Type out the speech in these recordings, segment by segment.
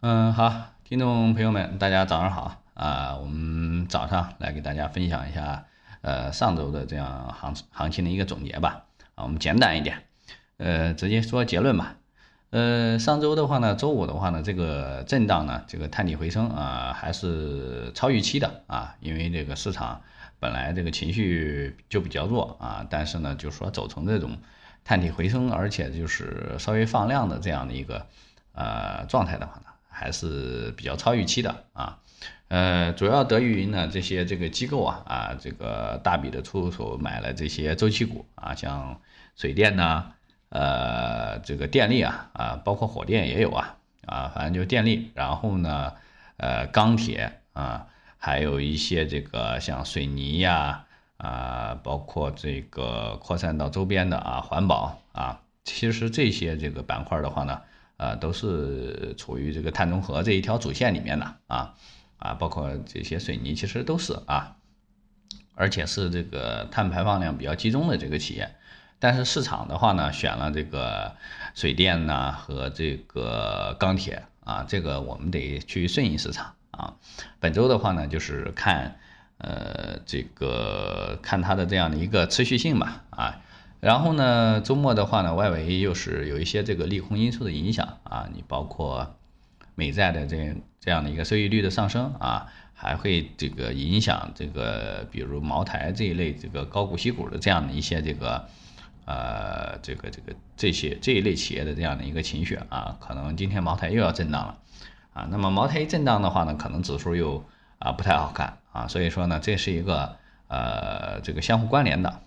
嗯，好，听众朋友们，大家早上好啊！我们早上来给大家分享一下，呃，上周的这样行行情的一个总结吧。啊，我们简短一点，呃，直接说结论吧。呃，上周的话呢，周五的话呢，这个震荡呢，这个探底回升啊，还是超预期的啊，因为这个市场本来这个情绪就比较弱啊，但是呢，就说走成这种探底回升，而且就是稍微放量的这样的一个呃状态的话呢。还是比较超预期的啊，呃，主要得益于呢这些这个机构啊啊，这个大笔的出手买了这些周期股啊，像水电呐，呃，这个电力啊啊，包括火电也有啊啊，反正就电力，然后呢，呃，钢铁啊，还有一些这个像水泥呀啊，包括这个扩散到周边的啊，环保啊，其实这些这个板块的话呢。啊，都是处于这个碳中和这一条主线里面的啊啊，包括这些水泥，其实都是啊，而且是这个碳排放量比较集中的这个企业。但是市场的话呢，选了这个水电呢和这个钢铁啊，这个我们得去顺应市场啊。本周的话呢，就是看呃这个看它的这样的一个持续性吧啊。然后呢，周末的话呢，外围又是有一些这个利空因素的影响啊，你包括美债的这这样的一个收益率的上升啊，还会这个影响这个比如茅台这一类这个高股息股的这样的一些这个呃这个这个这些这一类企业的这样的一个情绪啊，可能今天茅台又要震荡了啊，那么茅台一震荡的话呢，可能指数又啊不太好看啊，所以说呢，这是一个呃这个相互关联的。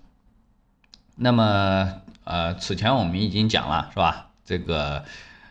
那么，呃，此前我们已经讲了，是吧？这个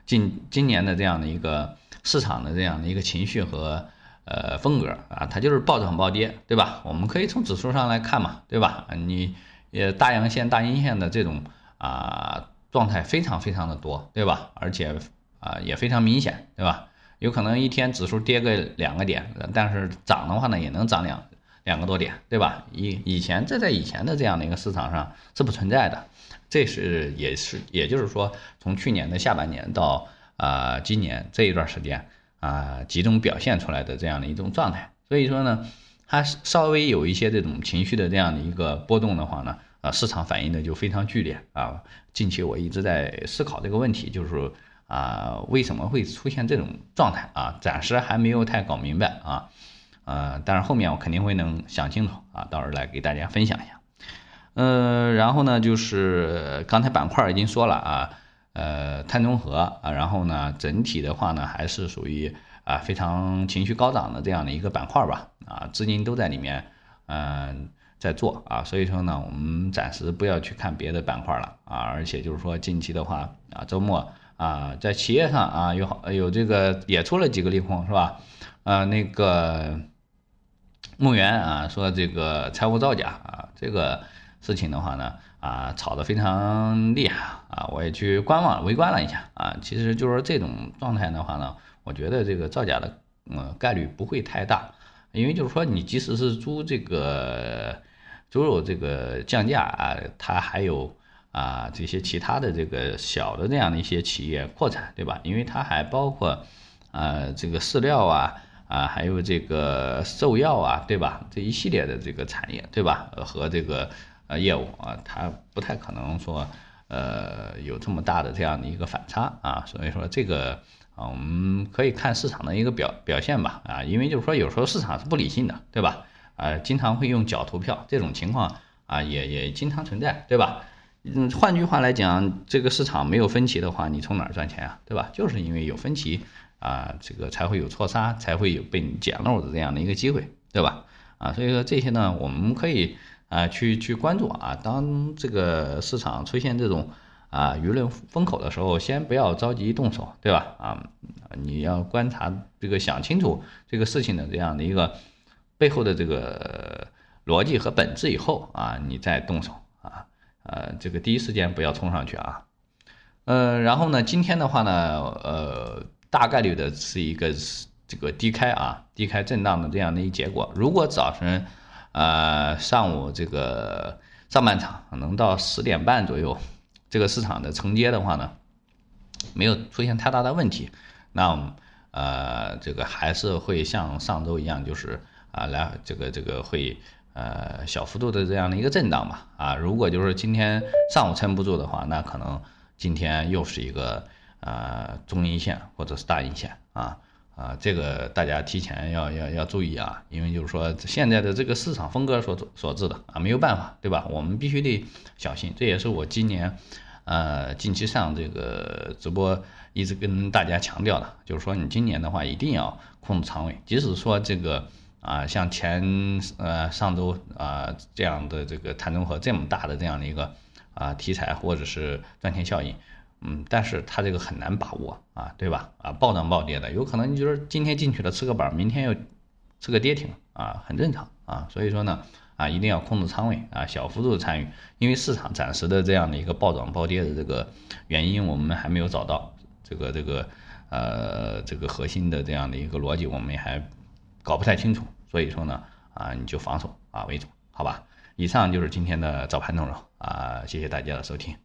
今今年的这样的一个市场的这样的一个情绪和呃风格啊，它就是暴涨暴跌，对吧？我们可以从指数上来看嘛，对吧？你呃大阳线、大阴线的这种啊状态非常非常的多，对吧？而且啊也非常明显，对吧？有可能一天指数跌个两个点，但是涨的话呢，也能涨两。两个多点，对吧？以以前这在以前的这样的一个市场上是不存在的，这是也是也就是说，从去年的下半年到啊今年这一段时间啊集中表现出来的这样的一种状态。所以说呢，它稍微有一些这种情绪的这样的一个波动的话呢，啊市场反应的就非常剧烈啊。近期我一直在思考这个问题，就是啊为什么会出现这种状态啊？暂时还没有太搞明白啊。呃，但是后面我肯定会能想清楚啊，到时候来给大家分享一下。呃，然后呢，就是刚才板块已经说了啊，呃，碳中和啊，然后呢，整体的话呢，还是属于啊非常情绪高涨的这样的一个板块吧，啊，资金都在里面，嗯，在做啊，所以说呢，我们暂时不要去看别的板块了啊，而且就是说近期的话啊，周末啊，在企业上啊有好有这个也出了几个利空是吧？啊，那个。墓园啊，说这个财务造假啊，这个事情的话呢，啊，炒得非常厉害啊，我也去观望围观了一下啊，其实就是这种状态的话呢，我觉得这个造假的嗯概率不会太大，因为就是说你即使是猪这个猪肉这个降价啊，它还有啊这些其他的这个小的这样的一些企业扩产，对吧？因为它还包括啊这个饲料啊。啊，还有这个兽药啊，对吧？这一系列的这个产业，对吧？和这个呃业务啊，它不太可能说呃有这么大的这样的一个反差啊，所以说这个啊，我们可以看市场的一个表表现吧啊，因为就是说有时候市场是不理性的，对吧？啊，经常会用脚投票这种情况啊，也也经常存在，对吧？嗯，换句话来讲，这个市场没有分歧的话，你从哪儿赚钱啊？对吧？就是因为有分歧。啊，这个才会有错杀，才会有被你捡漏的这样的一个机会，对吧？啊，所以说这些呢，我们可以啊去去关注啊。当这个市场出现这种啊舆论风口的时候，先不要着急动手，对吧？啊，你要观察这个想清楚这个事情的这样的一个背后的这个逻辑和本质以后啊，你再动手啊。呃，这个第一时间不要冲上去啊。呃，然后呢，今天的话呢，呃。大概率的是一个这个低开啊，低开震荡的这样的一结果。如果早晨，呃，上午这个上半场能到十点半左右，这个市场的承接的话呢，没有出现太大的问题，那呃，这个还是会像上周一样，就是啊，来这个这个会呃小幅度的这样的一个震荡吧。啊，如果就是今天上午撑不住的话，那可能今天又是一个呃中阴线或者是大阴线啊啊，这个大家提前要要要注意啊，因为就是说现在的这个市场风格所所致的啊，没有办法，对吧？我们必须得小心，这也是我今年。呃，近期上这个直播一直跟大家强调的，就是说你今年的话一定要控制仓位，即使说这个啊，像前呃上周啊这样的这个碳中和这么大的这样的一个啊题材或者是赚钱效应，嗯，但是它这个很难把握啊，对吧？啊，暴涨暴跌的，有可能你就是今天进去了吃个板，明天又吃个跌停啊，很正常啊，所以说呢。啊，一定要控制仓位啊，小幅度的参与，因为市场暂时的这样的一个暴涨暴跌的这个原因，我们还没有找到这个这个呃这个核心的这样的一个逻辑，我们还搞不太清楚，所以说呢啊，你就防守啊为主，好吧？以上就是今天的早盘内容啊，谢谢大家的收听。